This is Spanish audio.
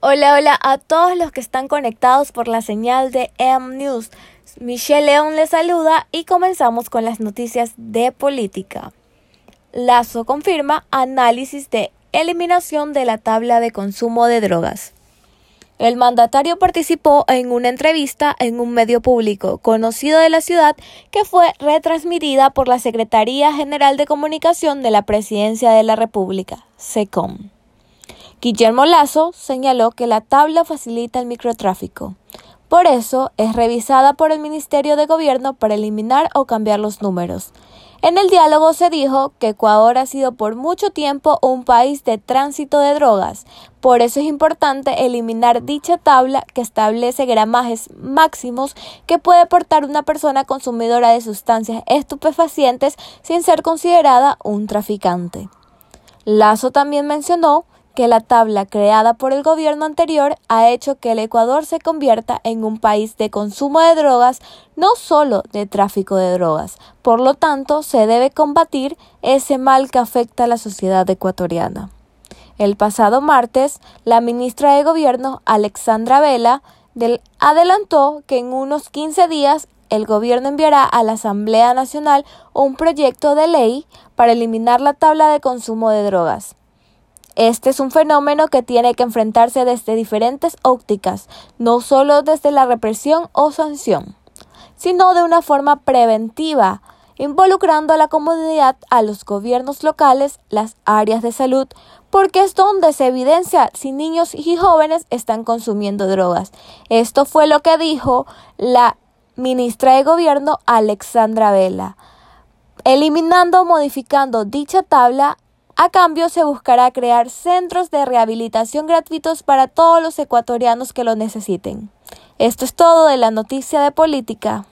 Hola, hola a todos los que están conectados por la señal de M News. Michelle León les saluda y comenzamos con las noticias de política. Lazo confirma análisis de eliminación de la tabla de consumo de drogas. El mandatario participó en una entrevista en un medio público conocido de la ciudad que fue retransmitida por la Secretaría General de Comunicación de la Presidencia de la República, SECOM. Guillermo Lazo señaló que la tabla facilita el microtráfico. Por eso es revisada por el Ministerio de Gobierno para eliminar o cambiar los números. En el diálogo se dijo que Ecuador ha sido por mucho tiempo un país de tránsito de drogas. Por eso es importante eliminar dicha tabla que establece gramajes máximos que puede portar una persona consumidora de sustancias estupefacientes sin ser considerada un traficante. Lazo también mencionó que la tabla creada por el gobierno anterior ha hecho que el Ecuador se convierta en un país de consumo de drogas, no solo de tráfico de drogas. Por lo tanto, se debe combatir ese mal que afecta a la sociedad ecuatoriana. El pasado martes, la ministra de Gobierno, Alexandra Vela, adelantó que en unos 15 días el gobierno enviará a la Asamblea Nacional un proyecto de ley para eliminar la tabla de consumo de drogas. Este es un fenómeno que tiene que enfrentarse desde diferentes ópticas, no solo desde la represión o sanción, sino de una forma preventiva, involucrando a la comunidad, a los gobiernos locales, las áreas de salud, porque es donde se evidencia si niños y jóvenes están consumiendo drogas. Esto fue lo que dijo la ministra de Gobierno Alexandra Vela. Eliminando o modificando dicha tabla, a cambio, se buscará crear centros de rehabilitación gratuitos para todos los ecuatorianos que lo necesiten. Esto es todo de la noticia de política.